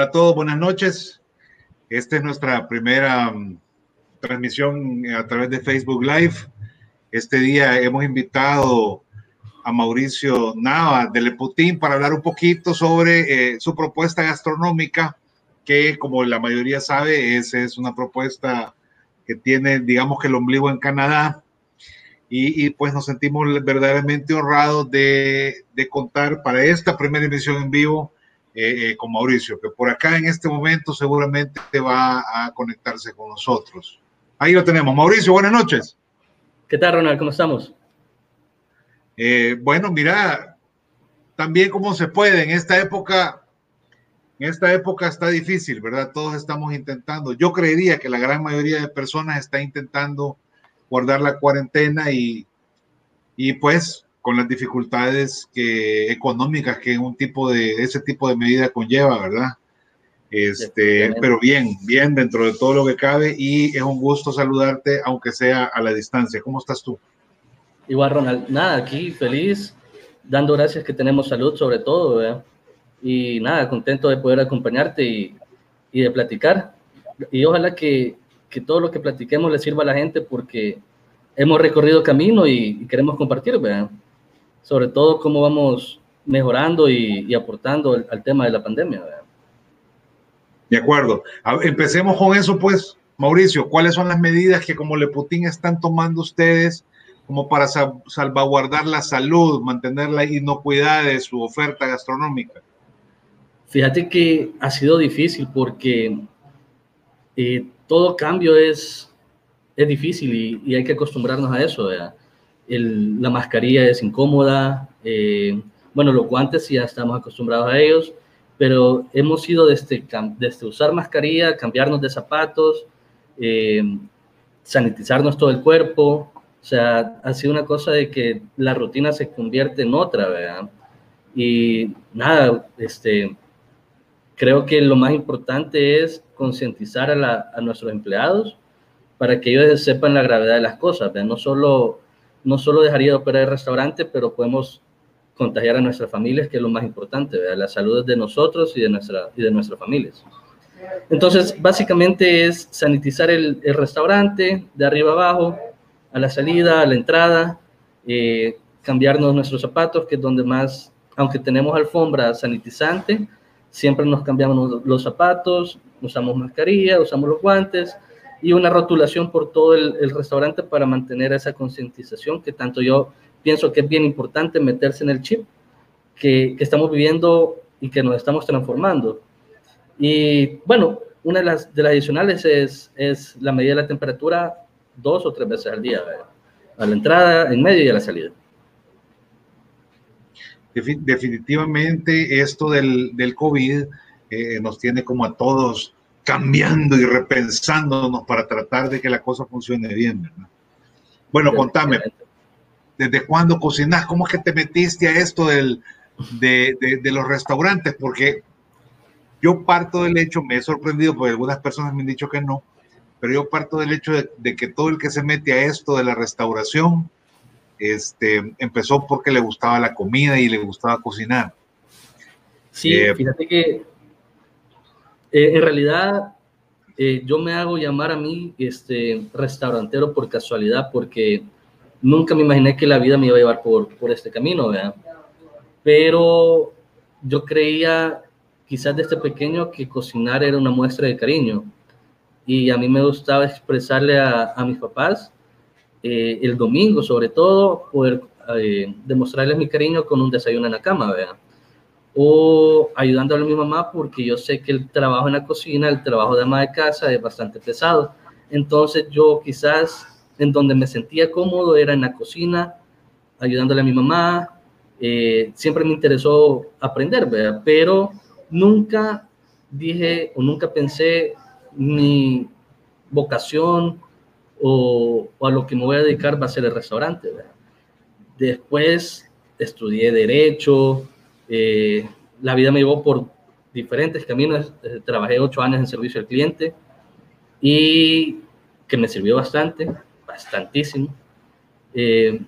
Hola a todos, buenas noches. Esta es nuestra primera um, transmisión a través de Facebook Live. Este día hemos invitado a Mauricio Nava de Leputín para hablar un poquito sobre eh, su propuesta gastronómica, que como la mayoría sabe, es, es una propuesta que tiene, digamos que el ombligo en Canadá. Y, pues nos sentimos verdaderamente honrados de, de contar para esta primera emisión en vivo eh, eh, con Mauricio, que por acá en este momento seguramente va a conectarse con nosotros. Ahí lo tenemos. Mauricio, buenas noches. ¿Qué tal, Ronald? ¿Cómo estamos? Eh, bueno, mira, también como se puede, en esta época, en esta época está difícil, ¿verdad? Todos estamos intentando. Yo creería que la gran mayoría de personas está intentando guardar la cuarentena y, y pues con las dificultades que, económicas que un tipo de ese tipo de medida conlleva, ¿verdad? Este, pero bien, bien dentro de todo lo que cabe y es un gusto saludarte, aunque sea a la distancia. ¿Cómo estás tú? Igual, Ronald, nada, aquí feliz, dando gracias que tenemos salud sobre todo, ¿verdad? Y nada, contento de poder acompañarte y, y de platicar. Y ojalá que, que, todo lo que platiquemos le sirva a la gente porque hemos recorrido camino y, y queremos compartir, ¿verdad? Sobre todo cómo vamos mejorando y, aportando al, tema de la pandemia. De acuerdo. empecemos con eso, pues, Mauricio. ¿Cuáles son las medidas que como Leputín están tomando ustedes como para salvaguardar la salud, mantener la inocuidad de su oferta gastronómica? Fíjate que ha sido difícil porque eh, todo cambio es, es difícil y, y, hay que acostumbrarnos a eso. ¿verdad? La mascarilla es incómoda, eh, bueno, los guantes ya estamos acostumbrados a ellos, pero hemos ido desde, desde usar mascarilla, cambiarnos de zapatos, eh, sanitizarnos todo el cuerpo, o sea, ha sido una cosa de que la rutina se convierte en otra, ¿verdad? Y nada, este, creo que lo más importante es concientizar a, a, nuestros empleados para que ellos sepan la gravedad de las cosas, ¿verdad? No solo no solo dejaría de operar el restaurante, pero podemos contagiar a nuestras familias, que es lo más importante, la salud de nosotros y de, nuestra, y de nuestras familias. Entonces, básicamente es sanitizar el, restaurante de arriba abajo, a la salida, a la entrada, eh, cambiarnos nuestros zapatos, que es donde más, aunque tenemos alfombra sanitizante, siempre nos cambiamos los zapatos, usamos mascarilla, usamos los guantes, y una rotulación por todo el, restaurante para mantener esa concientización que tanto yo pienso que es bien importante meterse en el chip que, que, estamos viviendo y que nos estamos transformando. Y bueno, una de las, de las adicionales es, es la medida de la temperatura dos o tres veces al día, a la entrada, en medio y a la salida. Definitivamente esto del, del COVID eh, nos tiene como a todos cambiando y repensándonos para tratar de que la cosa funcione bien, ¿verdad? Bueno, contame, ¿desde cuándo cocinas? ¿Cómo es que te metiste a esto del, de, de, los restaurantes? Porque yo parto del hecho, me he sorprendido porque algunas personas me han dicho que no, pero yo parto del hecho de, que todo el que se mete a esto de la restauración, este, empezó porque le gustaba la comida y le gustaba cocinar. Sí, eh, fíjate que eh, en realidad, eh, yo me hago llamar a mí este, restaurantero por casualidad, porque nunca me imaginé que la vida me iba a llevar por, por este camino, ¿verdad? Pero yo creía, quizás desde pequeño, que cocinar era una muestra de cariño. Y a mí me gustaba expresarle a, a mis papás, eh, el domingo sobre todo, poder demostrarles mi cariño con un desayuno en la cama, ¿verdad? O ayudándole a mi mamá porque yo sé que el trabajo en la cocina, el trabajo de ama de casa es bastante pesado. Entonces yo quizás en donde me sentía cómodo era en la cocina, ayudándole a mi mamá. Eh, siempre me interesó aprender, pero nunca dije o nunca pensé mi vocación o, a lo que me voy a dedicar va a ser el restaurante. Después estudié derecho, eh, la vida me llevó por diferentes caminos. Eh, trabajé ocho años en servicio al cliente y que me sirvió bastante, bastantísimo. Eh,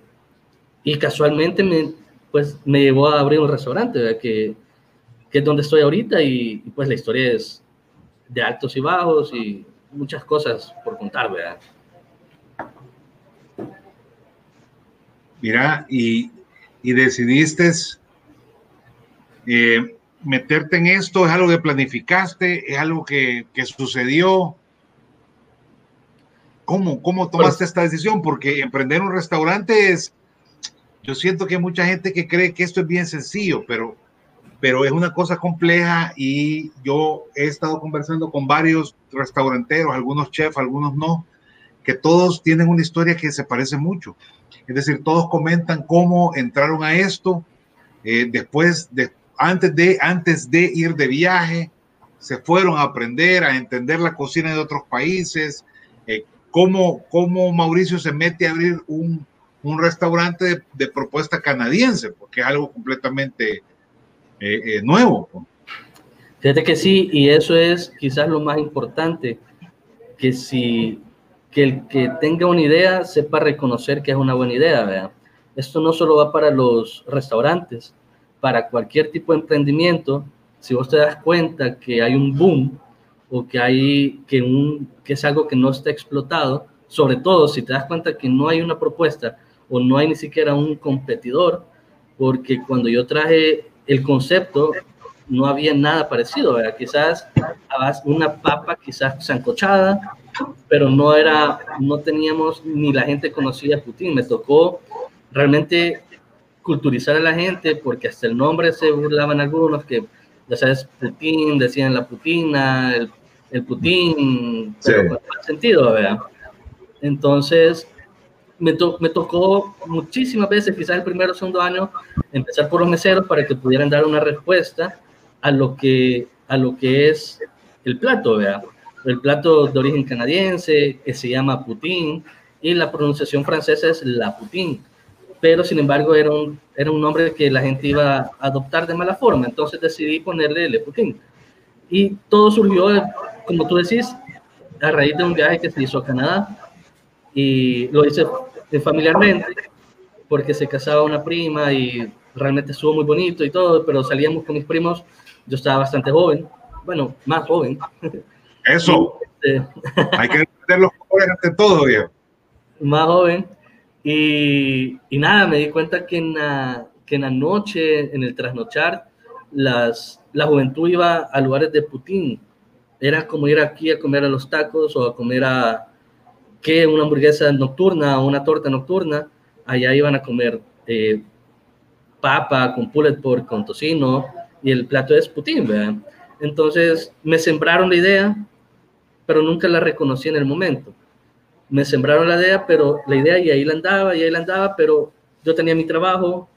y casualmente me, pues, me llevó a abrir un restaurante que, es donde estoy ahorita y, pues la historia es de altos y bajos y muchas cosas por contar, ¿verdad? Mira, y, y decidiste eh, meterte en esto, es algo que planificaste, es algo que, que sucedió. ¿Cómo, ¿Cómo tomaste esta decisión? Porque emprender un restaurante es, yo siento que hay mucha gente que cree que esto es bien sencillo, pero, pero es una cosa compleja y yo he estado conversando con varios restauranteros, algunos chefs, algunos no, que todos tienen una historia que se parece mucho. Es decir, todos comentan cómo entraron a esto eh, después de, antes de, antes de ir de viaje, se fueron a aprender, a entender la cocina de otros países, eh, cómo, cómo Mauricio se mete a abrir un, un restaurante de, propuesta canadiense, porque es algo completamente eh, eh, nuevo. Fíjate que sí, y eso es quizás lo más importante, que si que el que tenga una idea sepa reconocer que es una buena idea, ¿verdad? Esto no solo va para los restaurantes, para cualquier tipo de emprendimiento, si vos te das cuenta que hay un boom o que hay que un que es algo que no está explotado, sobre todo si te das cuenta que no hay una propuesta o no hay ni siquiera un competidor, porque cuando yo traje el concepto no había nada parecido, ¿verdad? quizás una papa quizás sancochada, pero no era, no teníamos ni la gente conocía a Putin, me tocó realmente culturizar a la gente porque hasta el nombre se burlaban algunos que ya sabes Putin, decían la Putina, el, el Putin, pero con sentido, ¿verdad? Entonces, me, me, tocó muchísimas veces, quizás el primero o segundo año, empezar por los meseros para que pudieran dar una respuesta a lo que, a lo que es el plato, ¿verdad? El plato de origen canadiense, que se llama Putin, y la pronunciación francesa es la Putin. Pero, sin embargo, era un, era un nombre que la gente iba a adoptar de mala forma, entonces decidí ponerle Le Putin. Y todo surgió, como tú decís, a raíz de un viaje que se hizo a Canadá, y lo hice familiarmente porque se casaba una prima y realmente estuvo muy bonito y todo, pero salíamos con mis primos, yo estaba bastante joven, bueno, más joven. Eso. Este, Hay que entender los jóvenes ante todo, viejo. Más joven. Y, y, nada, me di cuenta que en, la, que en la noche, en el trasnochar, las, la juventud iba a lugares de Putin. Era como ir aquí a comer a los tacos o a comer a, que una hamburguesa nocturna o una torta nocturna, allá iban a comer eh, papa con pulled pork, con tocino, y el plato es putín, ¿verdad? Entonces me sembraron la idea, pero nunca la reconocí en el momento. Me sembraron la idea, pero la idea y ahí la andaba, y ahí la andaba, pero yo tenía mi trabajo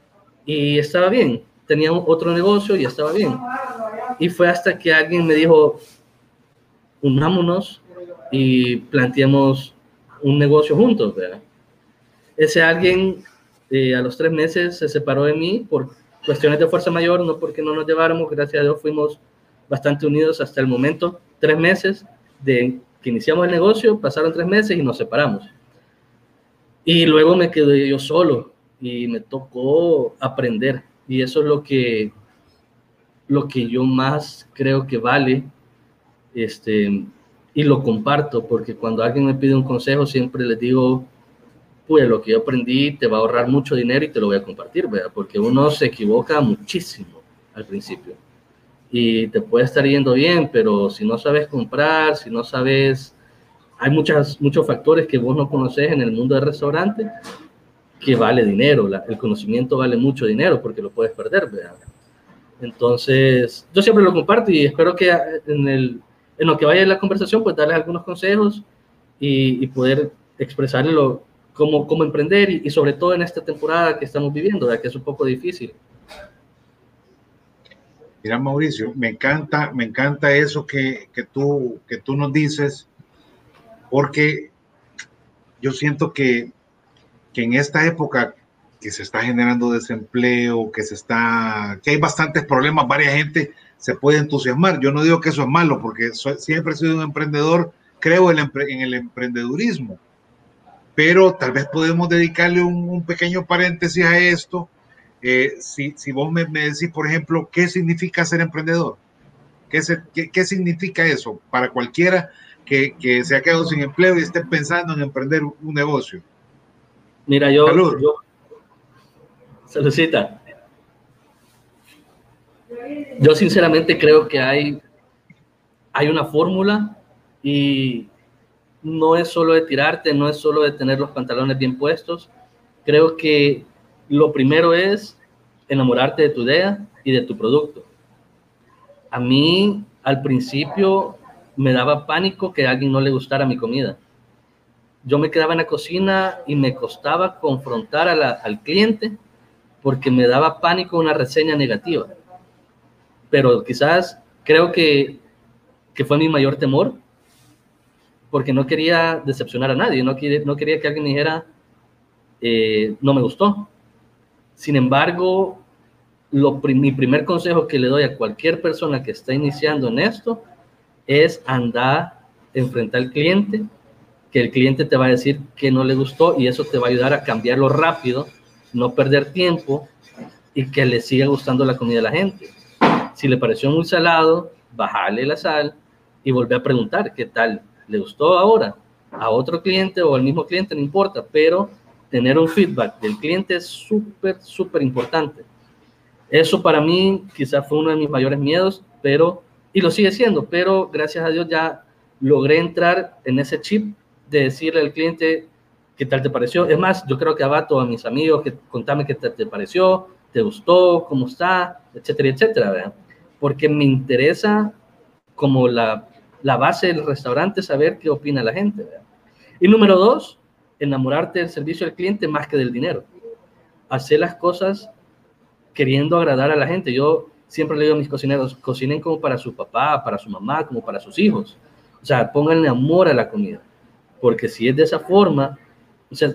y estaba bien. Tenía otro negocio y estaba bien. Y fue hasta que alguien me dijo, unámonos y planteemos un negocio juntos, ¿verdad? Ese alguien eh, a los tres meses se separó de mí por cuestiones de fuerza mayor, no porque no nos lleváramos, gracias a Dios fuimos bastante unidos hasta el momento, tres meses de iniciamos el negocio, pasaron tres meses y nos separamos. Y luego me quedé yo solo y me tocó aprender y eso es lo que lo que yo más creo que vale este y lo comparto porque cuando alguien me pide un consejo siempre les digo, pues lo que yo aprendí te va a ahorrar mucho dinero y te lo voy a compartir, ¿verdad? Porque uno se equivoca muchísimo al principio y te puede estar yendo bien, pero si no sabes comprar, si no sabes, hay muchas, muchos factores que vos no conoces en el mundo del restaurante que vale dinero, el conocimiento vale mucho dinero porque lo puedes perder, ¿verdad? Entonces, yo siempre lo comparto y espero que en el, en lo que vaya la conversación, pues darles algunos consejos y, poder expresarle cómo, cómo emprender y, sobre todo en esta temporada que estamos viviendo, que es un poco difícil. Mira, Mauricio, me encanta, me encanta eso que, que, tú, que tú nos dices, porque yo siento que, que en esta época que se está generando desempleo, que se está, que hay bastantes problemas, varias gente se puede entusiasmar. Yo no digo que eso es malo, porque siempre he sido un emprendedor, creo en el emprendedurismo, pero tal vez podemos dedicarle un, pequeño paréntesis a esto, eh, si, si, vos me, me, decís, por ejemplo, qué significa ser emprendedor, qué, se, qué, qué significa eso para cualquiera que, que, se ha quedado sin empleo y esté pensando en emprender un negocio. Mira, yo, Salud. yo Saludcita. Yo sinceramente creo que hay, hay una fórmula y no es solo de tirarte, no es solo de tener los pantalones bien puestos. Creo que lo primero es enamorarte de tu idea y de tu producto. A mí al principio me daba pánico que a alguien no le gustara mi comida. Yo me quedaba en la cocina y me costaba confrontar al cliente porque me daba pánico una reseña negativa. Pero quizás creo que, que fue mi mayor temor porque no quería decepcionar a nadie, no quería, que alguien dijera, eh, no me gustó. Sin embargo, mi primer consejo que le doy a cualquier persona que está iniciando en esto es andar, enfrentar al cliente, que el cliente te va a decir que no le gustó y eso te va a ayudar a cambiarlo rápido, no perder tiempo y que le siga gustando la comida a la gente. Si le pareció muy salado, bajarle la sal y volver a preguntar qué tal, le gustó ahora a otro cliente o al mismo cliente, no importa, pero tener un feedback del cliente es súper, súper importante. Eso para mí quizás fue uno de mis mayores miedos, pero, y lo sigue siendo, pero gracias a Dios ya logré entrar en ese chip de decirle al cliente qué tal te pareció. Es más, yo creo que abato a mis amigos que contame qué te, pareció, te gustó, cómo está, etcétera, etcétera. Porque me interesa como la la base del restaurante es saber qué opina la gente. Y número dos, enamorarte del servicio al cliente más que del dinero. Hacer las cosas queriendo agradar a la gente. Yo siempre le digo a mis cocineros, cocinen como para su papá, para su mamá, como para sus hijos. O sea, pónganle amor a la comida. Porque si es de esa forma, o sea,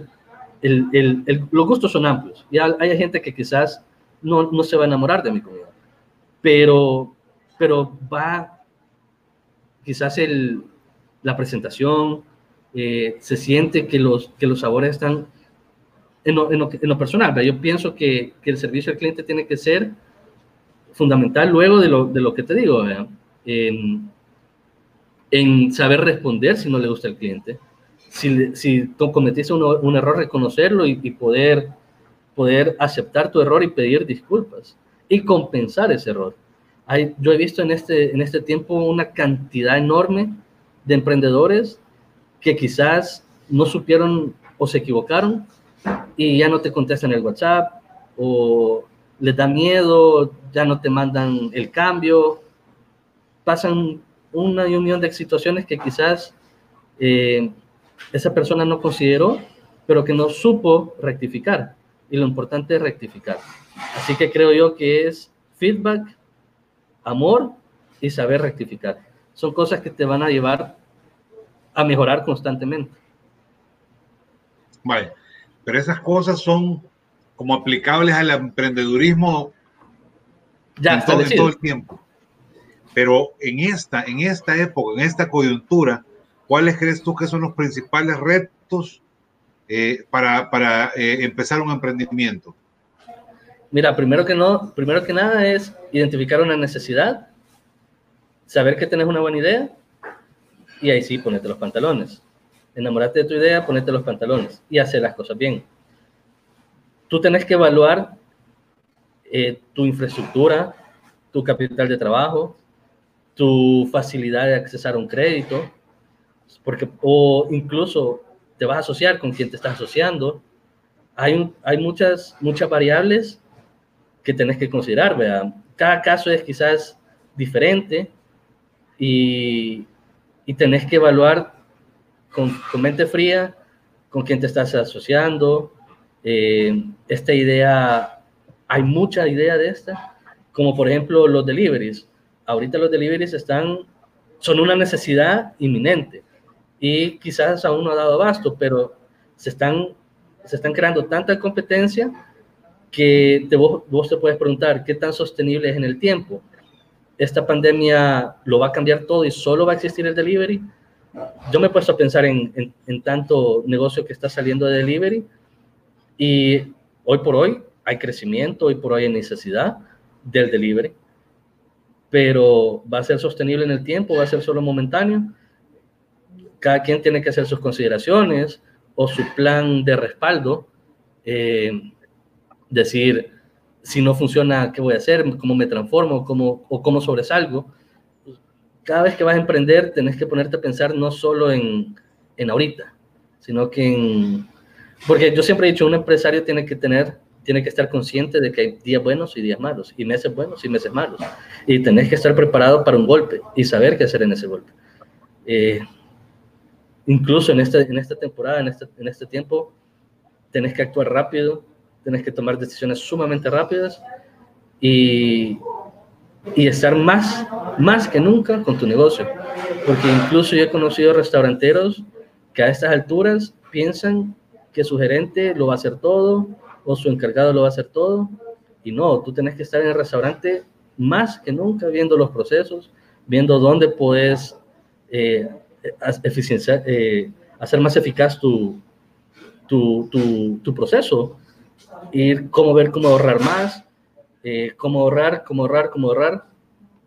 los gustos son amplios. Y hay gente que quizás no, no se va a enamorar de mi comida. Pero, pero va quizás el, la presentación, eh, se siente que los, que los sabores están en lo, personal. Yo pienso que, que, el servicio al cliente tiene que ser fundamental luego de lo, de lo que te digo, en, saber responder si no le gusta al cliente. Si, si cometiste un, un error, reconocerlo y, y, poder, poder aceptar tu error y pedir disculpas y compensar ese error yo he visto en este, en este tiempo una cantidad enorme de emprendedores que quizás no supieron o se equivocaron y ya no te contestan el WhatsApp o les da miedo, ya no te mandan el cambio, pasan una y un millón de situaciones que quizás eh, esa persona no consideró, pero que no supo rectificar. Y lo importante es rectificar. Así que creo yo que es feedback amor y saber rectificar. Son cosas que te van a llevar a mejorar constantemente. Vale, pero esas cosas son como aplicables al emprendedurismo ya, en, todo, en todo, el tiempo. Pero en esta, en esta época, en esta coyuntura, ¿cuáles crees tú que son los principales retos eh, para, para eh, empezar un emprendimiento? Mira, primero que, no, primero que nada es identificar una necesidad, saber que tienes una buena idea y ahí sí, ponete los pantalones. Enamorarte de tu idea, ponete los pantalones y hacer las cosas bien. Tú tenés que evaluar eh, tu infraestructura, tu capital de trabajo, tu facilidad de accesar a un crédito, porque, o incluso te vas a asociar con quien te estás asociando. Hay, hay muchas, muchas variables que tenés que considerar, ¿verdad? Cada caso es quizás diferente y, y tenés que evaluar con, mente fría con quién te estás asociando. Eh, esta idea, hay mucha idea de esta, como por ejemplo los deliveries. Ahorita los deliveries están, son una necesidad inminente y quizás aún no ha dado abasto, pero se están, se están creando tanta competencia que te, vos, vos, te puedes preguntar qué tan sostenible es en el tiempo. ¿Esta pandemia lo va a cambiar todo y solo va a existir el delivery? Yo me he puesto a pensar en, en, en tanto negocio que está saliendo de delivery y hoy por hoy hay crecimiento y por hoy hay necesidad del delivery, pero va a ser sostenible en el tiempo, va a ser solo momentáneo. Cada quien tiene que hacer sus consideraciones o su plan de respaldo. Eh, decir, si no funciona, ¿qué voy a hacer? ¿Cómo me transformo? ¿Cómo, ¿O cómo sobresalgo? Cada vez que vas a emprender, tenés que ponerte a pensar no solo en, en ahorita, sino que en... Porque yo siempre he dicho, un empresario tiene que tener, tiene que estar consciente de que hay días buenos y días malos, y meses buenos y meses malos. Y tenés que estar preparado para un golpe y saber qué hacer en ese golpe. Eh, incluso en, esta, en esta temporada, en este, en este tiempo, tenés que actuar rápido, tienes que tomar decisiones sumamente rápidas y, y estar más, más que nunca con tu negocio. Porque incluso yo he conocido restauranteros que a estas alturas piensan que su gerente lo va a hacer todo o su encargado lo va a hacer todo. Y no, tú tienes que estar en el restaurante más que nunca viendo los procesos, viendo dónde puedes eh, eh, hacer más eficaz tu, tu, tu, tu proceso ir cómo ver cómo ahorrar más, eh, cómo ahorrar, cómo ahorrar, cómo ahorrar,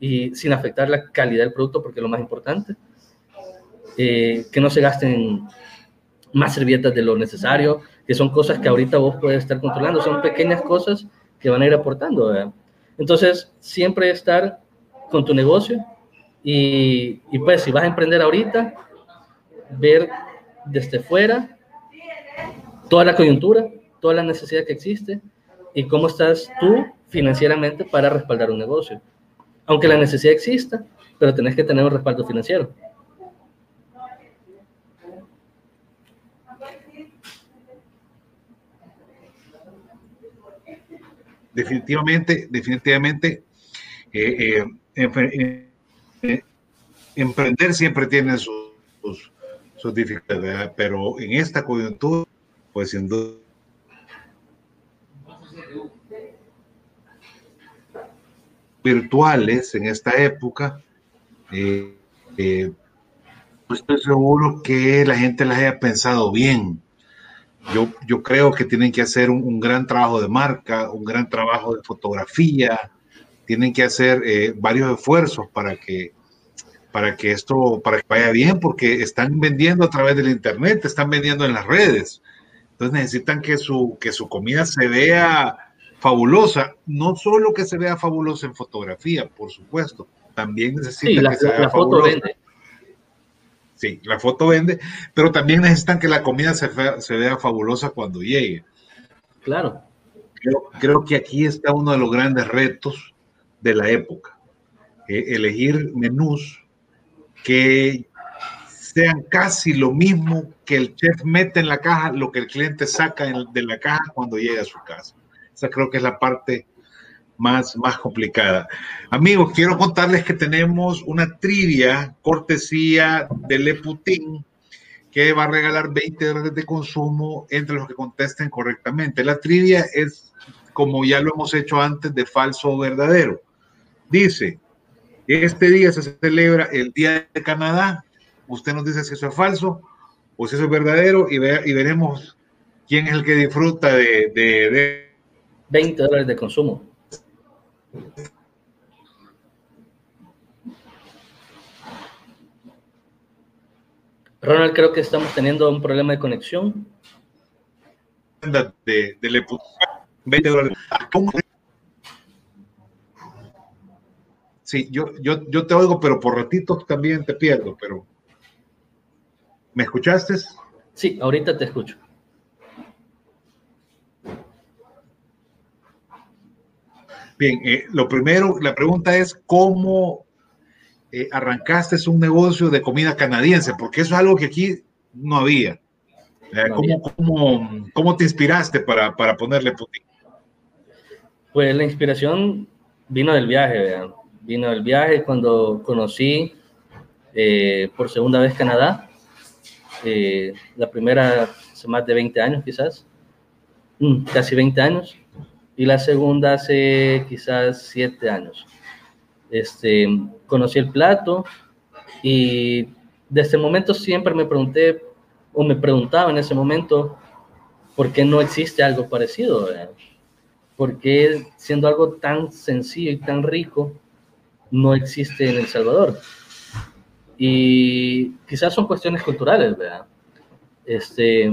y sin afectar la calidad del producto, porque es lo más importante. Eh, que no se gasten más servilletas de lo necesario, que son cosas que ahorita vos puedes estar controlando, son pequeñas cosas que van a ir aportando. Entonces, siempre estar con tu negocio y, y pues si vas a emprender ahorita, ver desde fuera toda la coyuntura, toda la necesidad que existe y cómo estás tú financieramente para respaldar un negocio. Aunque la necesidad exista, pero tenés que tener un respaldo financiero. Definitivamente, definitivamente, eh, eh, eh, emprender siempre tiene sus, dificultades, pero en esta coyuntura, pues sin duda virtuales en esta época, eh, eh, pues estoy seguro que la gente las haya pensado bien. Yo, yo creo que tienen que hacer un, gran trabajo de marca, un gran trabajo de fotografía, tienen que hacer eh, varios esfuerzos para que, para que esto para que vaya bien, porque están vendiendo a través del internet, están vendiendo en las redes. Entonces necesitan que su, que su comida se vea fabulosa, no solo que se vea fabulosa en fotografía, por supuesto, también necesita la, que se vea foto vende. Sí, la foto vende, pero también necesitan que la comida se, se vea fabulosa cuando llegue. Claro. Creo, creo, que aquí está uno de los grandes retos de la época. Eh, elegir menús que sean casi lo mismo que el chef mete en la caja, lo que el cliente saca de la caja cuando llega a su casa. Creo que es la parte más, más complicada. Amigos, quiero contarles que tenemos una trivia cortesía de Le Putin que va a regalar 20 dólares de consumo entre los que contesten correctamente. La trivia es, como ya lo hemos hecho antes, de falso o verdadero. Dice, este día se celebra el Día de Canadá. Usted nos dice si eso es falso o si eso es verdadero y, y veremos quién es el que disfruta de 20 dólares de consumo. Ronald, creo que estamos teniendo un problema de conexión. De, de 20 dólares. Sí, yo, yo, yo te oigo, pero por ratitos también te pierdo, pero... ¿Me escuchaste? Sí, ahorita te escucho. Bien, eh, lo primero, la pregunta es cómo eh, arrancaste un negocio de comida canadiense, porque eso es algo que aquí no había. ¿cómo, te inspiraste para, para ponerle Putin? Pues la inspiración vino del viaje, vean. vino del viaje cuando conocí eh, por segunda vez Canadá, la primera hace más de 20 años quizás, mm, casi 20 años, y la segunda hace quizás siete años. Este, conocí el plato y desde ese momento siempre me pregunté o me preguntaba en ese momento por qué no existe algo parecido. ¿Por qué siendo algo tan sencillo y tan rico no existe en El Salvador? Y quizás son cuestiones culturales, ¿verdad? Este,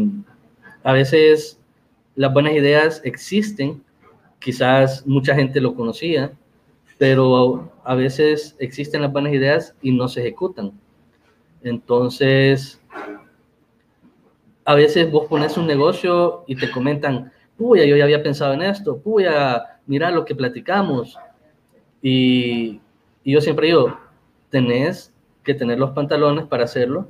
a veces las buenas ideas existen, quizás mucha gente lo conocía, pero a veces existen las buenas ideas y no se ejecutan. Entonces, a veces vos pones un negocio y te comentan, puya, yo ya había pensado en esto, puya, mira lo que platicamos. Y, yo siempre digo, tenés que tener los pantalones para hacerlo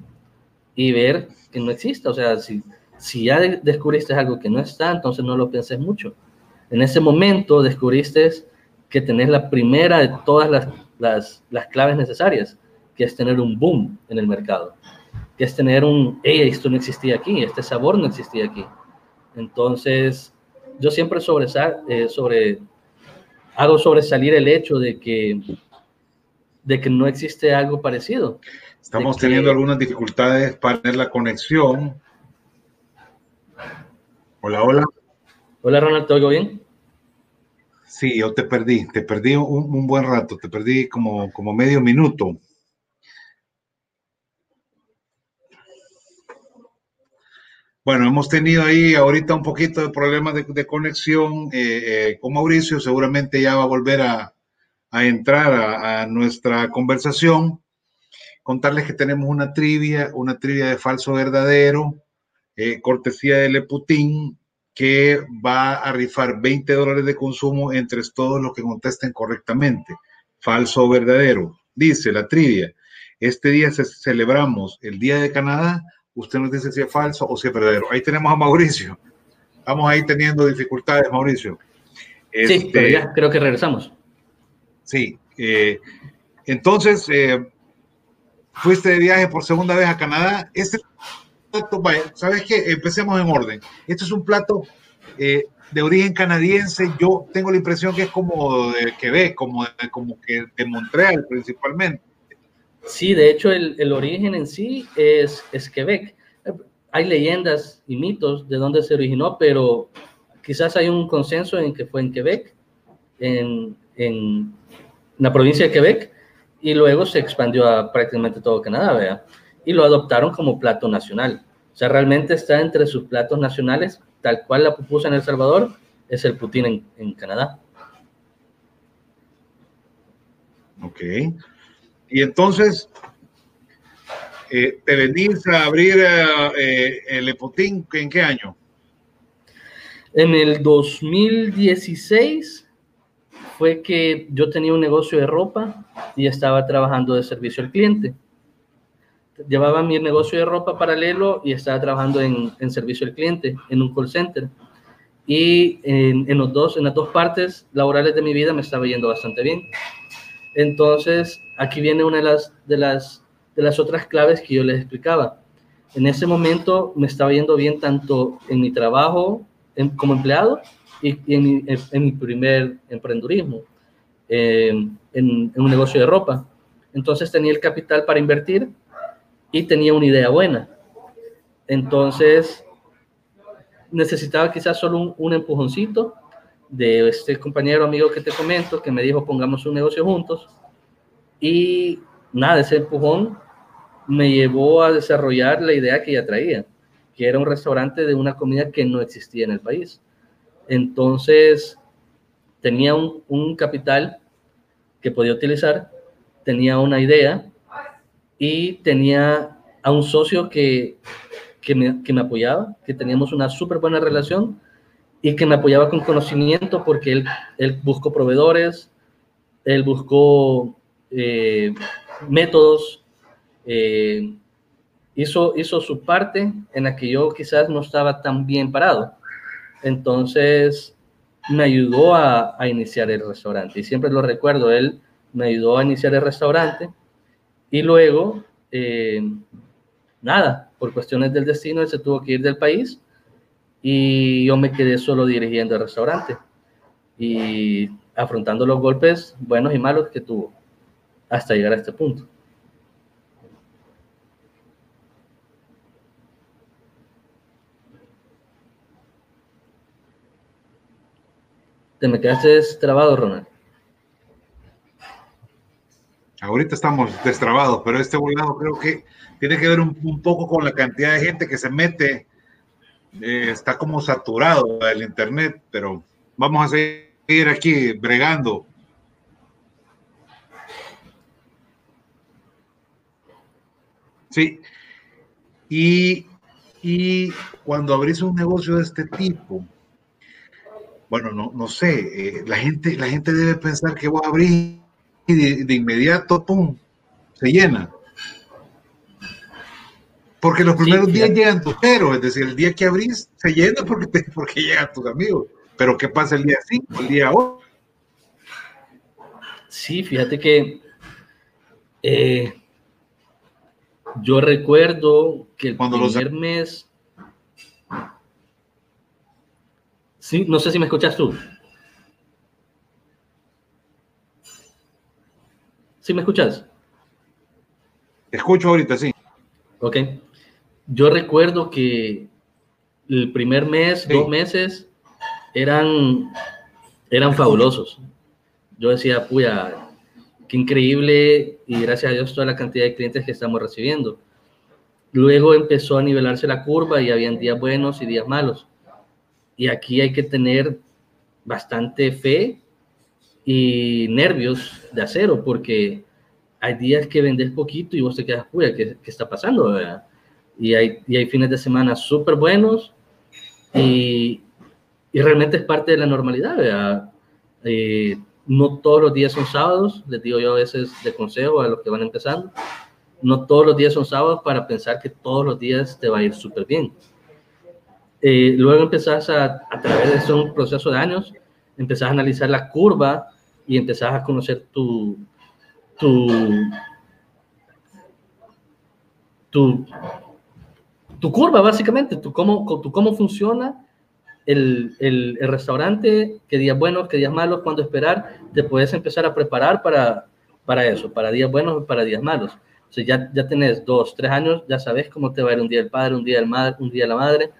y ver que no exista. O sea, si, si ya descubriste algo que no está, entonces no lo penses mucho. En ese momento descubriste que tenés la primera de todas las, las, las claves necesarias, que es tener un boom en el mercado, que es tener un, hey, esto no existía aquí, este sabor no existía aquí. Entonces, yo siempre eh, sobre, hago sobresalir el hecho de que, de que no existe algo parecido. Estamos teniendo algunas dificultades para tener la conexión. Hola, hola. Hola, Ronald, ¿te oigo bien? Sí, yo te perdí, te perdí un, buen rato, te perdí como, como medio minuto. Bueno, hemos tenido ahí ahorita un poquito de problemas de, conexión eh, eh, con Mauricio, seguramente ya va a volver a, entrar a, nuestra conversación. Contarles que tenemos una trivia, una trivia de falso verdadero, eh, cortesía de Leputín, que va a rifar 20 dólares de consumo entre todos los que contesten correctamente. Falso o verdadero. Dice la trivia, este día celebramos el Día de Canadá usted nos dice si es falso o si es verdadero. Ahí tenemos a Mauricio. Estamos ahí teniendo dificultades, Mauricio. sí, pero este, ya creo que regresamos. Sí. Eh, entonces, eh, fuiste de viaje por segunda vez a Canadá. Este plato, ¿sabes qué? Empecemos en orden. Este es un plato eh, de origen canadiense. Yo tengo la impresión que es como de Quebec, como, como que de Montreal principalmente. Sí, de hecho el, origen en sí es, es Quebec. Hay leyendas y mitos de dónde se originó, pero quizás hay un consenso en que fue en Quebec, en, en la provincia de Quebec, y luego se expandió a prácticamente todo Canadá, ¿verdad? Y lo adoptaron como plato nacional. O sea, realmente está entre sus platos nacionales, tal cual la pupusa en El Salvador, es el putín en, en Canadá. Ok. Y entonces, eh, ¿te venís a abrir eh, el Epotín en qué año? En el 2016 fue que yo tenía un negocio de ropa y estaba trabajando de servicio al cliente. Llevaba mi negocio de ropa paralelo y estaba trabajando en, servicio al cliente, en un call center. Y en, en, los dos, en las dos partes laborales de mi vida me estaba yendo bastante bien. Entonces, aquí viene una de las, de las, de las otras claves que yo les explicaba. En ese momento me estaba yendo bien tanto en mi trabajo como empleado y, en, mi, primer emprendurismo, eh, en, un negocio de ropa. Entonces tenía el capital para invertir y tenía una idea buena. Entonces necesitaba quizás solo un, un empujoncito de este compañero amigo que te comento, que me dijo pongamos un negocio juntos. Y nada, ese empujón me llevó a desarrollar la idea que ya traía, que era un restaurante de una comida que no existía en el país. Entonces, tenía un, un capital que podía utilizar, tenía una idea y tenía a un socio que, que, me, que me apoyaba, que teníamos una súper buena relación y que me apoyaba con conocimiento porque él, él buscó proveedores, él buscó eh, métodos, eh, hizo, hizo su parte en la que yo quizás no estaba tan bien parado. Entonces me ayudó a, a iniciar el restaurante y siempre lo recuerdo, él me ayudó a iniciar el restaurante y luego, eh, nada, por cuestiones del destino, él se tuvo que ir del país y yo me quedé solo dirigiendo el restaurante y afrontando los golpes buenos y malos que tuvo hasta llegar a este punto. Te me quedaste trabado, Ronald. Ahorita estamos destrabados, pero este volado creo que tiene que ver un, poco con la cantidad de gente que se mete. Eh, está como saturado el internet, pero vamos a seguir aquí bregando. Sí. Y, y cuando abrís un negocio de este tipo, bueno, no, no sé, eh, la, gente, la gente debe pensar que voy a abrir y de, inmediato, ¡pum!, se llena. Porque los primeros días llegan tus pero, es decir, el día que abrís se llena porque, porque llegan tus amigos. Pero ¿qué pasa el día 5, el día 8? Sí, fíjate que eh, yo recuerdo que el Cuando primer mes... Sí, no sé si me escuchas tú. ¿Sí me escuchas? Escucho ahorita, sí. Ok. Yo recuerdo que el primer mes, dos meses, eran, eran fabulosos. Yo decía, puya, qué increíble y gracias a Dios toda la cantidad de clientes que estamos recibiendo. Luego empezó a nivelarse la curva y habían días buenos y días malos. Y aquí hay que tener bastante fe y nervios de acero porque hay días que vendes poquito y vos te quedas, puya, ¿qué, qué está pasando? Y hay, y hay fines de semana súper buenos y, y, realmente es parte de la normalidad. ¿verdad? Eh, no todos los días son sábados, les digo yo a veces de consejo a los que van empezando, no todos los días son sábados para pensar que todos los días te va a ir súper bien. Eh, luego empezás a, a través de un proceso de años, empezás a analizar la curva y empezás a conocer tu, tu, tu, tu curva, básicamente, tu cómo, tu cómo funciona el, el, restaurante, qué días buenos, qué días malos, cuándo esperar, te puedes empezar a preparar para, para eso, para días buenos y para días malos. O sea, ya, ya tenés dos, tres años, ya sabes cómo te va a ir un día el padre, un día el madre, un día la madre.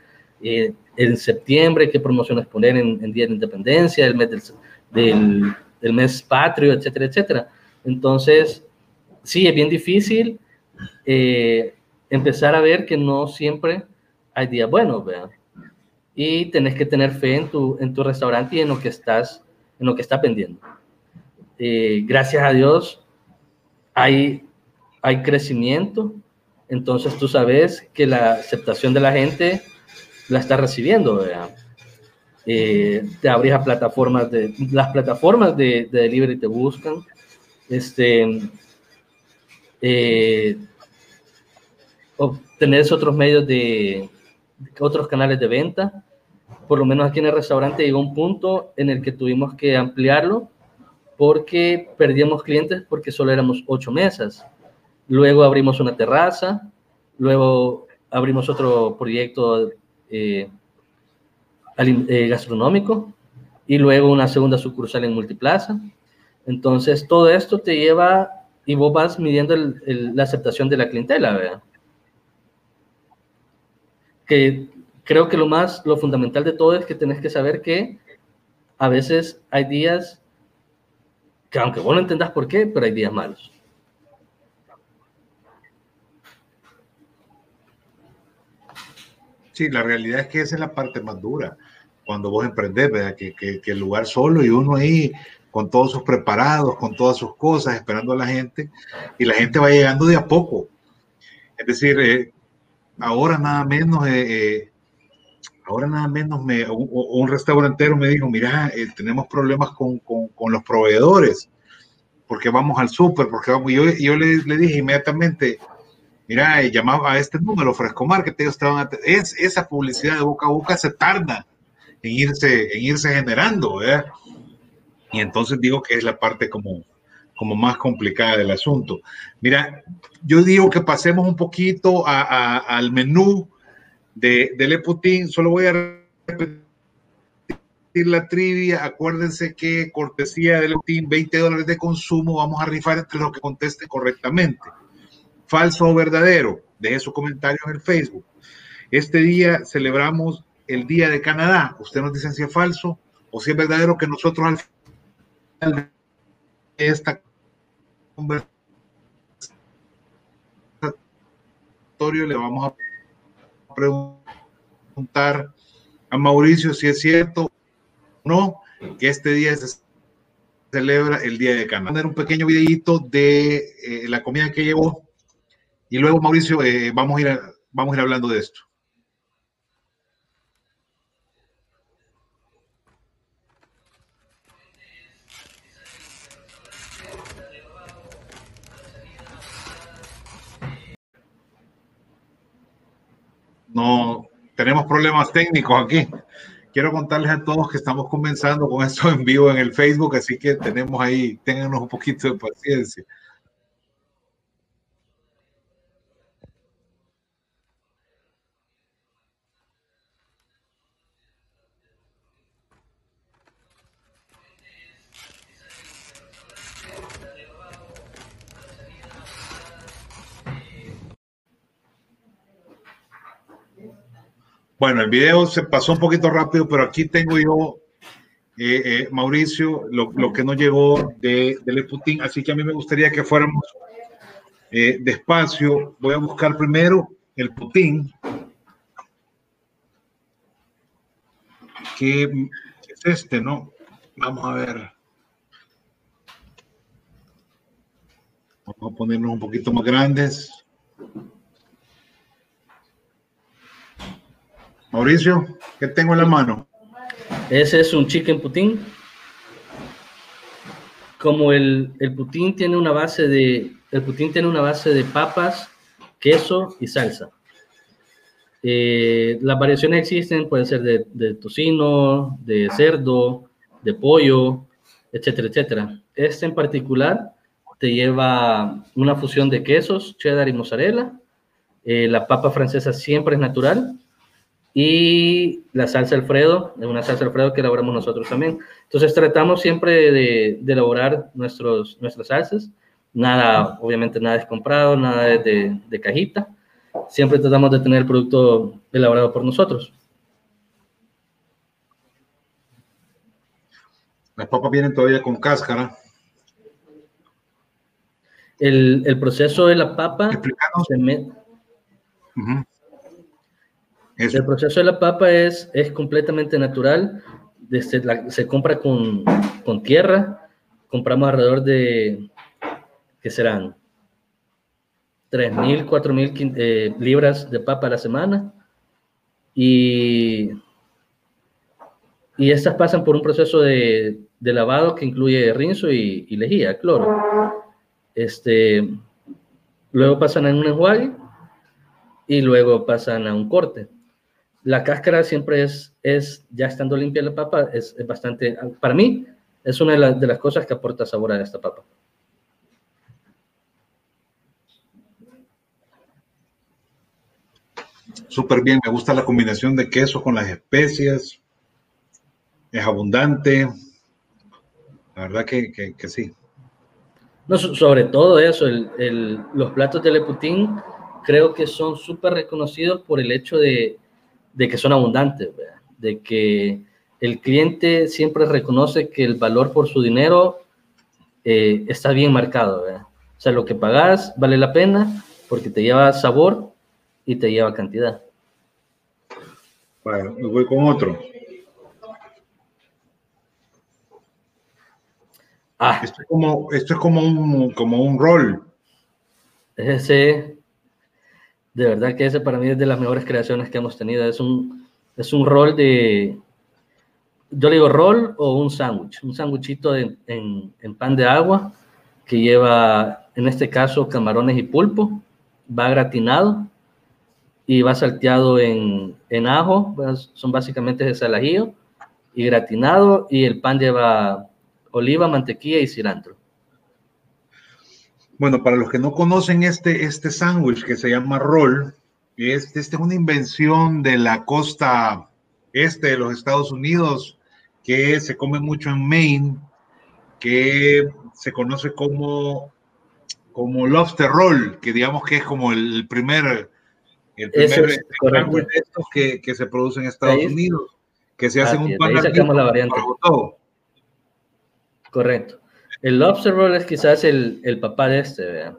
Eh, en septiembre, qué promociones poner en, en Día de Independencia, el mes del, del, mes patrio, etcétera, etcétera. Entonces, sí, es bien difícil eh, empezar a ver que no siempre hay días buenos, ¿verdad? y tenés que tener fe en tu, en tu restaurante y en lo que estás, en lo que estás vendiendo. Eh, gracias a Dios hay, hay crecimiento, entonces tú sabes que la aceptación de la gente la está recibiendo, eh, te abres a plataformas de, las plataformas de, de delivery te buscan, este, eh, tenés otros medios de, otros canales de venta. Por lo menos aquí en el restaurante llegó un punto en el que tuvimos que ampliarlo porque perdíamos clientes porque solo éramos ocho mesas. Luego abrimos una terraza, luego abrimos otro proyecto eh, eh, gastronómico y luego una segunda sucursal en Multiplaza. Entonces, todo esto te lleva y vos vas midiendo la aceptación de la clientela, ¿verdad? que creo que lo más, lo fundamental de todo es que tenés que saber que a veces hay días que aunque vos no entendás por qué, pero hay días malos. Sí, la realidad es que esa es la parte más dura cuando vos emprendés, ¿verdad? Que, que, el lugar solo y uno ahí con todos sus preparados, con todas sus cosas, esperando a la gente, y la gente va llegando de a poco. Es decir, eh, ahora nada menos, eh, eh, ahora nada menos me, un, restaurantero me dijo, mira, eh, tenemos problemas con, con, con, los proveedores, porque vamos al súper, porque vamos, yo, yo le, le, dije inmediatamente, mira, llamaba a este número, Fresco Market, ellos estaban, es, esa publicidad de boca a boca se tarda en irse, en irse generando, ¿verdad? Y entonces digo que es la parte como, como más complicada del asunto. Mira, yo digo que pasemos un poquito al menú de, de Le Putin. Solo voy a repetir la trivia. Acuérdense que cortesía de Le Putin, 20 dólares de consumo. Vamos a rifar entre los que conteste correctamente. Falso o verdadero. Deje su comentario en el Facebook. Este día celebramos el Día de Canadá. Usted nos dice si es falso o si es verdadero que nosotros al final de esta conversación le vamos a preguntar a Mauricio si es cierto o no que este día se celebra el Día de Cana. Poner un pequeño videito de eh, la comida que llevó y luego Mauricio eh, vamos, a ir vamos a ir hablando de esto. no tenemos problemas técnicos aquí. Quiero contarles a todos que estamos comenzando con esto en vivo en el Facebook, así que tenemos ahí, ténganos un poquito de paciencia. Bueno, el video se pasó un poquito rápido, pero aquí tengo yo, eh, eh, Mauricio, lo, que nos llegó de, de Putin, así que a mí me gustaría que fuéramos eh, despacio. Voy a buscar primero el Putin, que es este, ¿no? Vamos a ver. Vamos a ponernos un poquito más grandes. Mauricio, ¿qué tengo en la mano? Ese es un chicken putín. Como el, el putín tiene una base de el putín tiene una base de papas, queso y salsa. Eh, las variaciones existen, pueden ser de, de, tocino, de cerdo, de pollo, etcétera, etcétera. Este en particular te lleva una fusión de quesos, cheddar y mozzarella. Eh, la papa francesa siempre es natural y la salsa Alfredo, es una salsa Alfredo que elaboramos nosotros también. Entonces tratamos siempre de, elaborar nuestros, nuestras salsas, nada, obviamente nada es comprado, nada es de, de, cajita, siempre tratamos de tener el producto elaborado por nosotros. Las papas vienen todavía con cáscara. El, el proceso de la papa... Se el proceso de la papa es, es completamente natural. Desde se compra con, con, tierra. Compramos alrededor de, ¿qué serán? 3.000, 4.000 eh, libras de papa a la semana. Y, y estas pasan por un proceso de, de lavado que incluye rinzo y, y, lejía, cloro. Este, luego pasan a un enjuague y luego pasan a un corte la cáscara siempre es, es ya estando limpia la papa, es, bastante, para mí, es una de, las cosas que aporta sabor a esta papa. Súper bien, me gusta la combinación de queso con las especias, es abundante, la verdad que, que, sí. No, sobre todo eso, el, los platos de Le Putin creo que son súper reconocidos por el hecho de, de que son abundantes, de que el cliente siempre reconoce que el valor por su dinero eh, está bien marcado. O sea, lo que pagas vale la pena porque te lleva sabor y te lleva cantidad. Bueno, me voy con otro. Ah. Esto es como, esto es como un, como un rol. Ese, de verdad que ese para mí es de las mejores creaciones que hemos tenido. Es un, es un rol de, yo le digo rol o un sándwich, un sándwichito en, en, pan de agua que lleva, en este caso, camarones y pulpo, va gratinado y va salteado en, en ajo, son básicamente ese salajillo, y gratinado, y el pan lleva oliva, mantequilla y cilantro. Bueno, para los que no conocen este, este sándwich que se llama roll, este, este, es una invención de la costa este de los Estados Unidos que se come mucho en Maine, que se conoce como, como lobster roll, que digamos que es como el primer, el primer sándwich de estos que, que, se produce en Estados Unidos, que se hacen un pan la variante. Correcto. El lobster roll es quizás el, el papá de este, ¿verdad?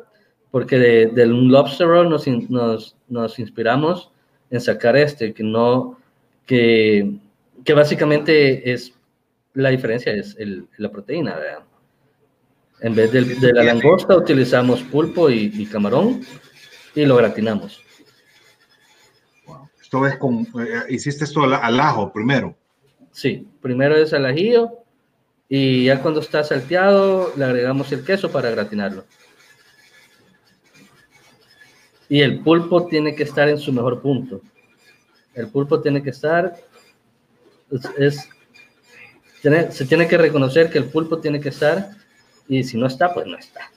porque de, del lobster roll nos, nos, nos, inspiramos en sacar este, que no, que, que básicamente es, la diferencia es el, la proteína, ¿verdad? En vez de, de la langosta utilizamos pulpo y, y, camarón y lo gratinamos. Esto es con, eh, hiciste esto al, al ajo primero. Sí, primero es al ajillo y ya cuando está salteado le agregamos el queso para gratinarlo. Y el pulpo tiene que estar en su mejor punto. El pulpo tiene que estar, es, se tiene que reconocer que el pulpo tiene que estar, y si no está, pues no está.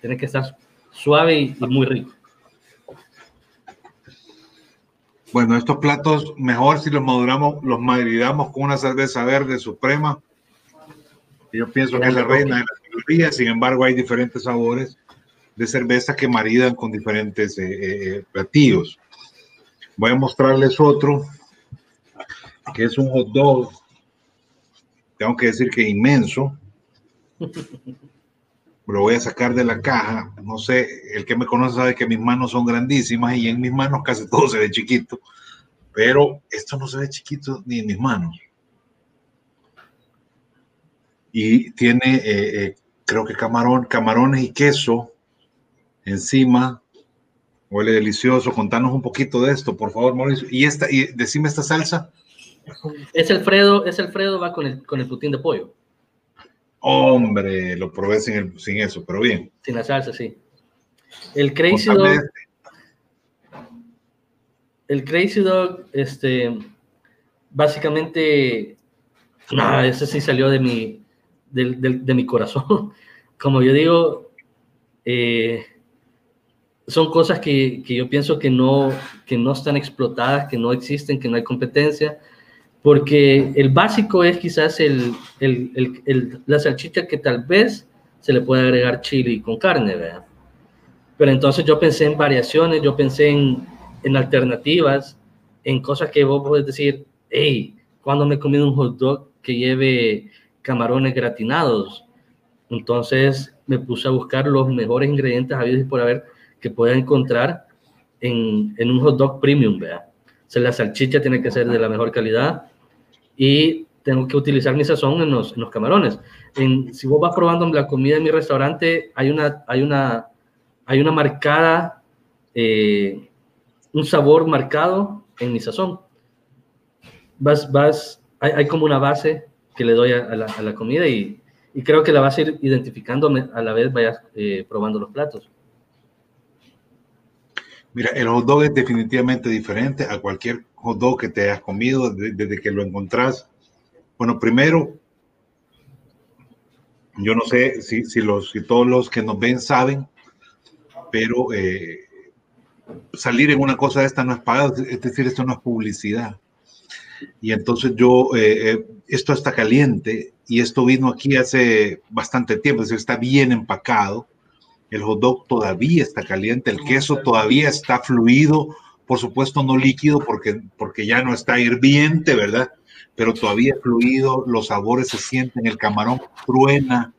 tiene que estar suave y, muy rico. Bueno, estos platos mejor si los maduramos, los maridamos con una cerveza verde suprema. Yo pienso que es la reina de la sabiduría, sin embargo hay diferentes sabores de cerveza que maridan con diferentes eh, eh, eh, platillos. Voy a mostrarles otro, que es un hot dog. Tengo que decir que inmenso. Lo voy a sacar de la caja. No sé, el que me conoce sabe que mis manos son grandísimas y en mis manos casi todo se ve chiquito. Pero esto no se ve chiquito ni en mis manos. Y tiene, creo que camarón, camarones y queso encima. Huele delicioso. Contanos un poquito de esto, por favor, Mauricio. Y esta, y decime esta salsa. Es Alfredo, es Alfredo, va con el, con el putín de pollo. Hombre, lo probé sin, sin eso, pero bien. Sin la salsa, sí. El Crazy Dog. Este. El Crazy Dog, este, básicamente, no, ese sí salió de mi, de, de mi corazón. Como yo digo, eh, son cosas que, que, yo pienso que no, que no están explotadas, que no existen, que no hay competencia, porque el básico es quizás el, el, el, la salchicha que tal vez se le puede agregar chili con carne, ¿verdad? Pero entonces yo pensé en variaciones, yo pensé en, en alternativas, en cosas que vos podés decir, hey, cuando me he comido un hot dog que lleve camarones gratinados? Entonces me puse a buscar los mejores ingredientes habidos y por haber que pueda encontrar en, en un hot dog premium, vea. O sea, la salchicha tiene que ser de la mejor calidad y tengo que utilizar mi sazón en los, en los camarones. En, si vos vas probando la comida en mi restaurante, hay una, hay una, hay una marcada, eh, un sabor marcado en mi sazón. Vas, vas, hay, hay como una base que le doy a, la, a la, comida y, y, creo que la vas a ir identificando a la vez vayas eh, probando los platos. Mira, el hot dog es definitivamente diferente a cualquier hot dog que te hayas comido desde, que lo encontrás. Bueno, primero, yo no sé si, si, los, si todos los que nos ven saben, pero eh, salir en una cosa de esta no es pagado, es decir, esto no es publicidad. Y entonces yo, eh, eh, esto está caliente y esto vino aquí hace bastante tiempo, es decir, está bien empacado el hot dog todavía está caliente, el queso todavía está fluido, por supuesto no líquido porque, porque ya no está hirviente, ¿verdad? Pero todavía fluido, los sabores se sienten, el camarón truena,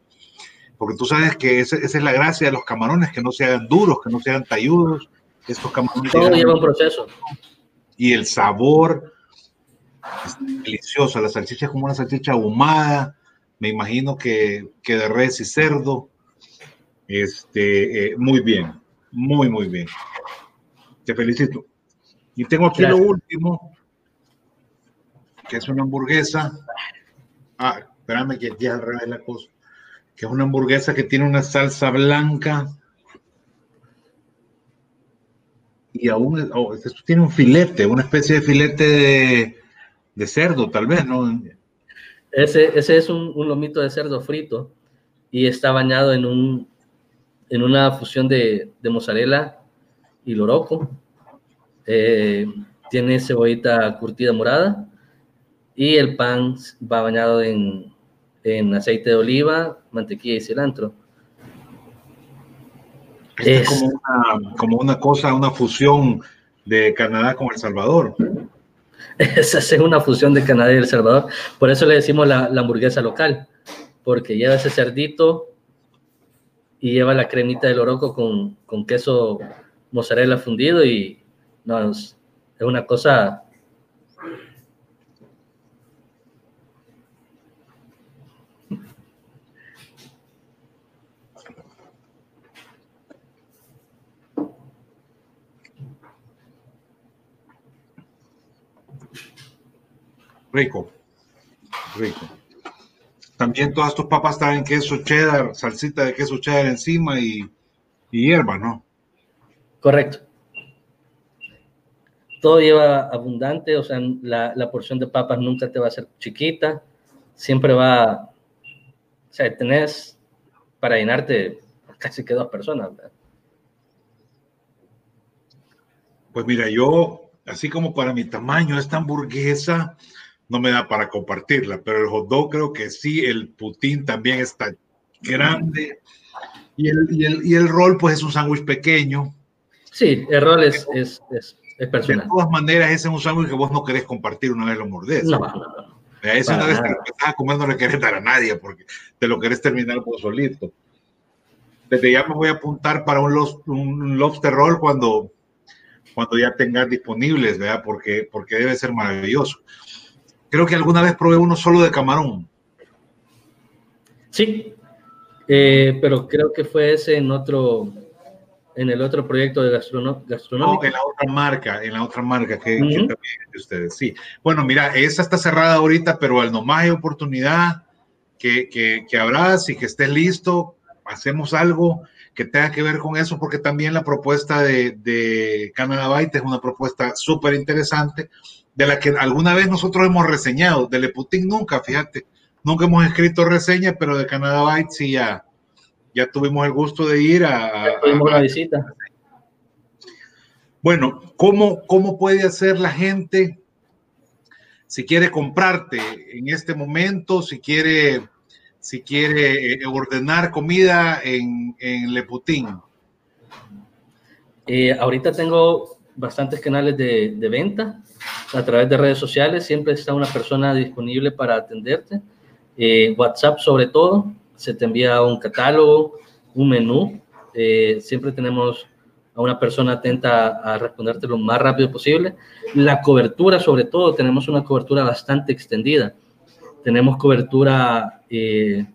porque tú sabes que esa, es la gracia de los camarones, que no sean duros, que no sean talludos, estos camarones. Todo lleva un proceso. Y el sabor es delicioso, la salchicha es como una salchicha ahumada, me imagino que, que de res y cerdo, este, eh, muy bien, muy, muy bien. Te felicito. Y tengo aquí lo último, que es una hamburguesa. Ah, espérame que ya al revés la cosa. Que es una hamburguesa que tiene una salsa blanca. Y aún oh, esto tiene un filete, una especie de filete de, de cerdo, tal vez, ¿no? Ese, ese es un, un, lomito de cerdo frito y está bañado en un, en una fusión de, de mozzarella y loroco. Eh, tiene cebollita curtida morada y el pan va bañado en, en aceite de oliva, mantequilla y cilantro. es como una, como una cosa, una fusión de Canadá con El Salvador. Esa es una fusión de Canadá y El Salvador. Por eso le decimos la, hamburguesa local, porque lleva ese cerdito y lleva la cremita del oroco con, con queso mozzarella fundido y no, es, es una cosa Rico, rico. También todas tus papas traen queso cheddar, salsita de queso cheddar encima y, y hierba, ¿no? Correcto. Todo lleva abundante, o sea, la, la, porción de papas nunca te va a ser chiquita, siempre va, o sea, tenés para llenarte casi que dos personas. ¿verdad? Pues mira, yo, así como para mi tamaño, esta hamburguesa, no me da para compartirla, pero el hot dog creo que sí, el putín también está grande y el, y el, y el rol pues es un sándwich pequeño. Sí, el rol es, es, es, es, personal. De todas maneras, ese es un sándwich que vos no querés compartir una vez lo mordés. No, no, no. Una vez que lo estás a comer no le querés dar a nadie porque te lo querés terminar vos solito. Desde ya me voy a apuntar para un, un lobster roll cuando, cuando ya tengas disponibles, ¿verdad? Porque, porque debe ser maravilloso. Creo que alguna vez probé uno solo de camarón. Sí, eh, pero creo que fue ese en otro, en el otro proyecto de gastrono gastronómico. No, en la otra marca, en la otra marca que, uh -huh. que también de ustedes. Sí. Bueno, mira, esa está cerrada ahorita, pero al nomás hay oportunidad que, que, que habrás y que estés listo, hacemos algo que tenga que ver con eso, porque también la propuesta de, de Canada Byte es una propuesta súper interesante de la que alguna vez nosotros hemos reseñado, de Leputin nunca, fíjate, nunca hemos escrito reseña, pero de Canadá Byte sí ya, ya tuvimos el gusto de ir a... Ya tuvimos la visita. Bueno, ¿cómo, ¿cómo puede hacer la gente si quiere comprarte en este momento, si quiere, si quiere eh, ordenar comida en, en Leputin? Eh, ahorita tengo bastantes canales de, de venta a través de redes sociales, siempre está una persona disponible para atenderte. Eh, WhatsApp sobre todo, se te envía un catálogo, un menú, eh, siempre tenemos a una persona atenta a, responderte lo más rápido posible. La cobertura sobre todo, tenemos una cobertura bastante extendida. Tenemos cobertura eh,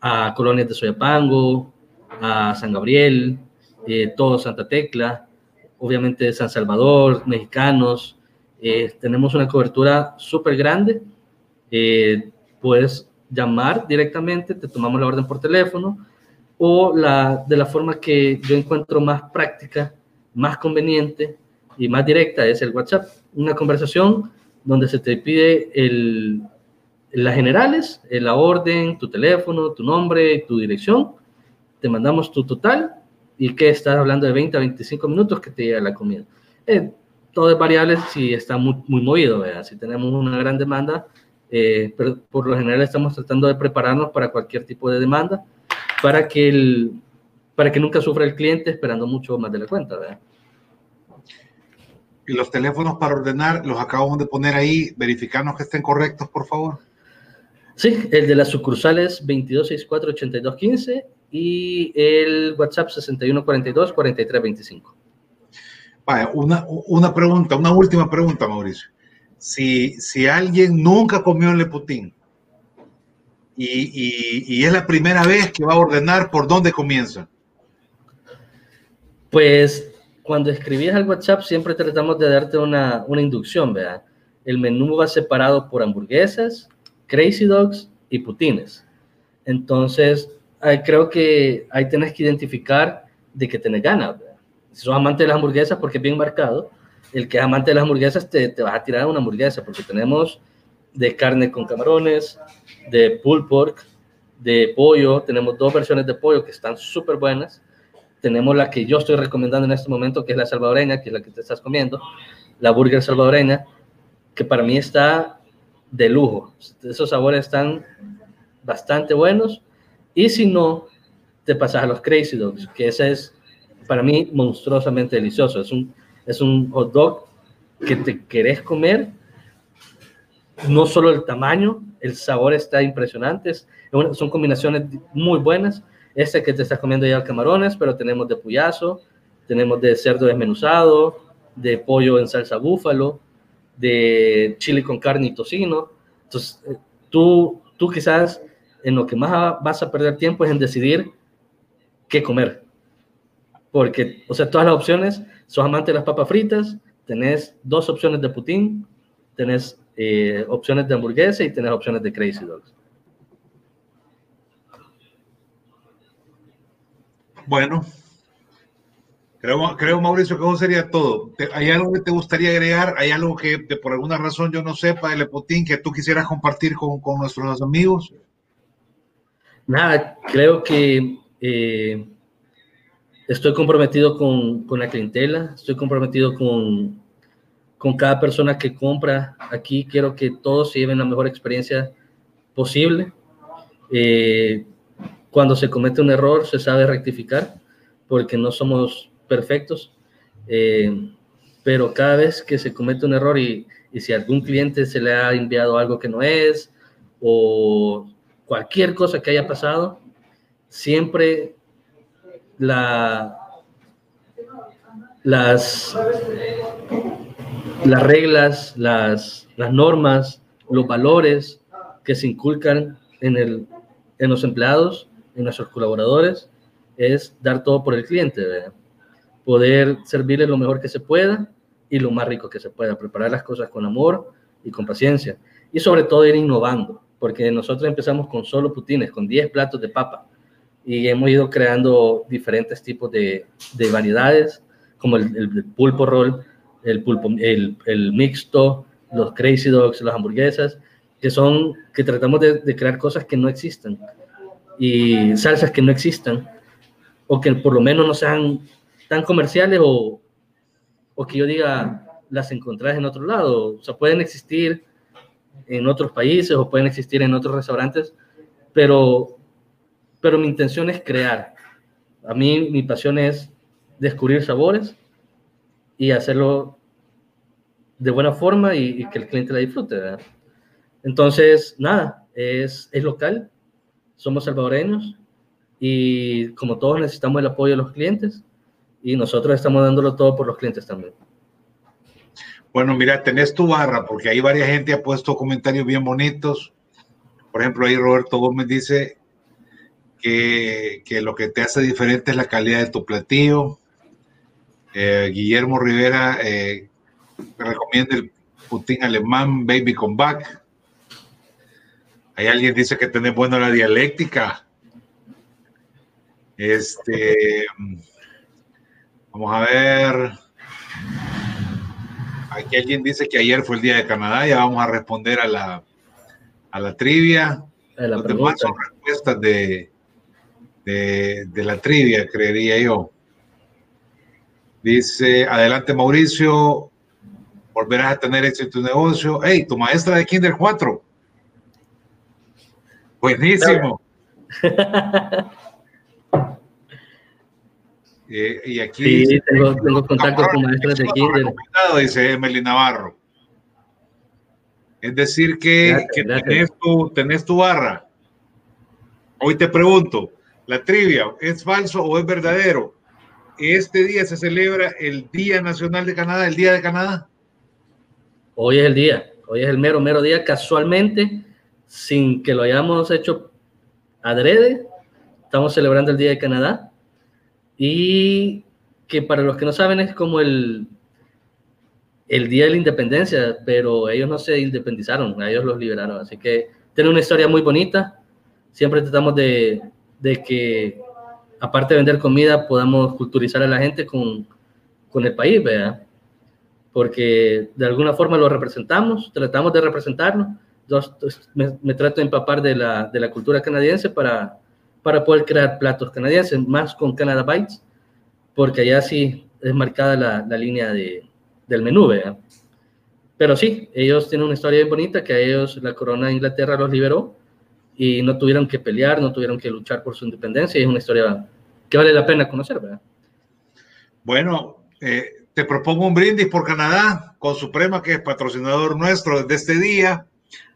a colonias de Soyapango, a San Gabriel, eh, todo Santa Tecla, obviamente San Salvador, mexicanos, eh, tenemos una cobertura súper grande. Eh, puedes llamar directamente, te tomamos la orden por teléfono o la, de la forma que yo encuentro más práctica, más conveniente y más directa es el WhatsApp. Una conversación donde se te pide el, las generales, la orden, tu teléfono, tu nombre, tu dirección. Te mandamos tu total y que estás hablando de 20 a 25 minutos que te llega la comida. Eh, todo es variable si está muy, muy movido, ¿verdad? si tenemos una gran demanda, eh, pero por lo general estamos tratando de prepararnos para cualquier tipo de demanda para que, el, para que nunca sufra el cliente esperando mucho más de la cuenta. ¿verdad? Y los teléfonos para ordenar los acabamos de poner ahí, verificarnos que estén correctos, por favor. Sí, el de las sucursales 2264-8215 y el WhatsApp 6142-4325. Una, una pregunta, una última pregunta, Mauricio. Si, si alguien nunca comió en Leputín y, y, es la primera vez que va a ordenar, ¿por dónde comienza? Pues cuando escribías al WhatsApp siempre tratamos de darte una, una inducción, ¿verdad? El menú va separado por hamburguesas, crazy dogs y putines. Entonces, creo que ahí tienes que identificar de qué tenés ganas, ¿verdad? Si sos amante de las hamburguesas, porque es bien marcado, el que es amante de las hamburguesas te, te vas a tirar una hamburguesa, porque tenemos de carne con camarones, de pulled pork, de pollo, tenemos dos versiones de pollo que están súper buenas, tenemos la que yo estoy recomendando en este momento, que es la salvadoreña, que es la que te estás comiendo, la burger salvadoreña, que para mí está de lujo, esos sabores están bastante buenos, y si no, te pasas a los Crazy Dogs, que ese es para mí monstruosamente delicioso. Es un, es un hot dog que te querés comer no solo el tamaño, el sabor está impresionante, son combinaciones muy buenas. Este que te estás comiendo ya camarones, pero tenemos de puyazo, tenemos de cerdo desmenuzado, de pollo en salsa búfalo, de chile con carne y tocino. Entonces, eh, tú, tú quizás en lo que más vas a perder tiempo es en decidir qué comer. Porque, o sea, todas las opciones, sos amante de las papas fritas, tenés dos opciones de putín, tenés eh, opciones de hamburguesa y tenés opciones de Crazy Dogs. Bueno, creo, creo Mauricio que eso sería todo. ¿Hay algo que te gustaría agregar? ¿Hay algo que por alguna razón yo no sepa del Putin que tú quisieras compartir con, con nuestros amigos? Nada, creo que eh, estoy comprometido con, con, la clientela, estoy comprometido con, con cada persona que compra aquí. Quiero que todos lleven la mejor experiencia posible. Eh, cuando se comete un error, se sabe rectificar, porque no somos perfectos. Eh, pero cada vez que se comete un error y, y si algún cliente se le ha enviado algo que no es, o cualquier cosa que haya pasado, siempre la, las, las reglas, las, las normas, los valores que se inculcan en, el, en los empleados, en nuestros colaboradores, es dar todo por el cliente, poder servirle lo mejor que se pueda y lo más rico que se pueda, preparar las cosas con amor y con paciencia. Y sobre todo ir innovando porque nosotros empezamos con solo putines, con 10 platos de papa, y hemos ido creando diferentes tipos de, de variedades, como el, pulpo roll, el, pulpo, el, el, mixto, los crazy dogs, las hamburguesas, que son, que tratamos de, de, crear cosas que no existen, y salsas que no existan, o que por lo menos no sean tan comerciales o, o que yo diga las encontrás en otro lado. O sea, pueden existir en otros países o pueden existir en otros restaurantes, pero, pero mi intención es crear. A mí mi pasión es descubrir sabores y hacerlo de buena forma y, que el cliente la disfrute. Entonces, nada, es, es local, somos salvadoreños y como todos necesitamos el apoyo de los clientes y nosotros estamos dándolo todo por los clientes también. Bueno, mira, tenés tu barra, porque ahí varias gente ha puesto comentarios bien bonitos. Por ejemplo, ahí Roberto Gómez dice que, lo que te hace diferente es la calidad de tu platillo. Eh, Guillermo Rivera eh, recomienda el putín alemán Baby Come Back. Hay alguien dice que tenés buena la dialéctica. Este, vamos a ver. Aquí alguien dice que ayer fue el día de Canadá, ya vamos a responder a la, a la trivia. A la Los son respuestas de, de, de, la trivia, creería yo. Dice, adelante Mauricio, volverás a tener éxito en tu negocio. Hey, tu maestra de Kinder 4. Buenísimo. Eh, y aquí sí, tengo, tengo contacto con maestros de kinder. Dice Emily Navarro. Es decir, que, que Tenés, tu, tenés tu barra. Hoy te pregunto, la trivia, ¿es falso o es verdadero? Este día se celebra el Día Nacional de Canadá, el Día de Canadá. Hoy es el día, hoy es el mero, mero día, casualmente, sin que lo hayamos hecho adrede, estamos celebrando el Día de Canadá y que para los que no saben es como el, el día de la independencia, pero ellos no se independizaron, ellos los liberaron. Así que tiene una historia muy bonita. Siempre tratamos de, de que, aparte de vender comida, podamos culturizar a la gente con, con el país, ¿verdad? Porque de alguna forma lo representamos, tratamos de representarlo. Yo me, me, trato de empapar de la, de la cultura canadiense para, para poder crear platos canadienses, más con Canada Bites, porque allá sí es marcada la, la línea de, del menú, ¿verdad? Pero sí, ellos tienen una historia bien bonita, que a ellos la corona de Inglaterra los liberó y no tuvieron que pelear, no tuvieron que luchar por su independencia, y es una historia que vale la pena conocer, ¿verdad? Bueno, eh, te propongo un brindis por Canadá, con Suprema, que es patrocinador nuestro desde este día.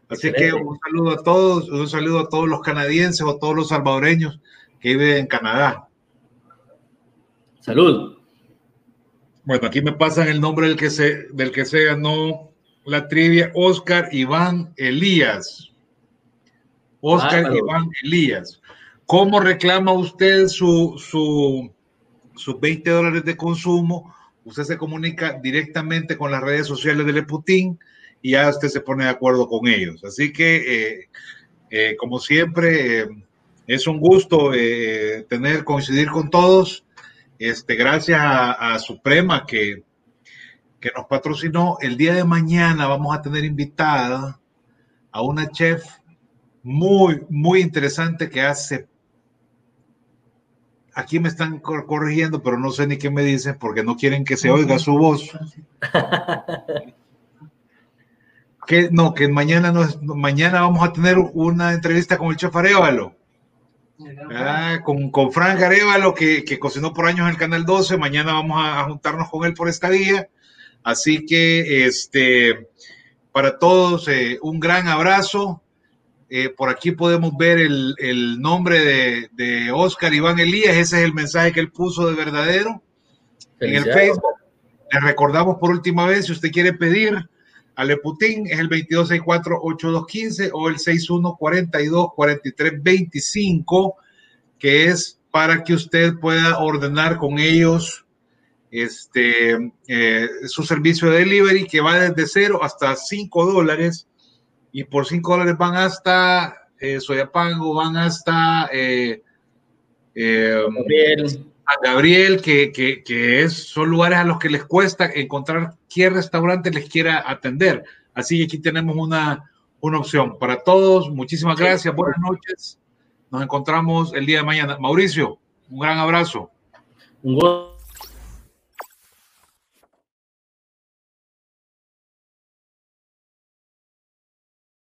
Así que un saludo a todos, un saludo a todos los canadienses o todos los salvadoreños que viven en Canadá. Salud. Bueno, aquí me pasan el nombre del que se, del que se ganó la trivia, Oscar Iván Elías. Oscar Iván Elías. ¿Cómo reclama usted su, su, sus 20 dólares de consumo? Usted se comunica directamente con las redes sociales de Putin y ya usted se pone de acuerdo con ellos. Así que, eh, eh, como siempre, eh, es un gusto tener, coincidir con todos. Este, gracias a, Suprema que, que nos patrocinó. El día de mañana vamos a tener invitada a una chef muy, muy interesante que hace aquí me están corrigiendo, pero no sé ni qué me dicen porque no quieren que se oiga su voz. que no, que mañana no mañana vamos a tener una entrevista con el chef Arevalo. Ah, con, con Frank Arevalo, que, que, cocinó por años en el Canal 12. Mañana vamos a, juntarnos con él por esta día. Así que, este, para todos, eh, un gran abrazo. Eh, por aquí podemos ver el, el nombre de, de, Oscar Iván Elías. Ese es el mensaje que él puso de verdadero en el Facebook. Le recordamos por última vez, si usted quiere pedir Ale Putin es el 2264-8215 o el 6142-4325, que es para que usted pueda ordenar con ellos este, eh, su servicio de delivery que va desde 0 hasta 5 dólares y por 5 dólares van hasta eh, Soyapango, van hasta eh, eh a Gabriel, que, que, es, son lugares a los que les cuesta encontrar qué restaurante les quiera atender. Así que aquí tenemos una, una opción para todos. Muchísimas gracias, buenas noches. Nos encontramos el día de mañana. Mauricio, un gran abrazo. Un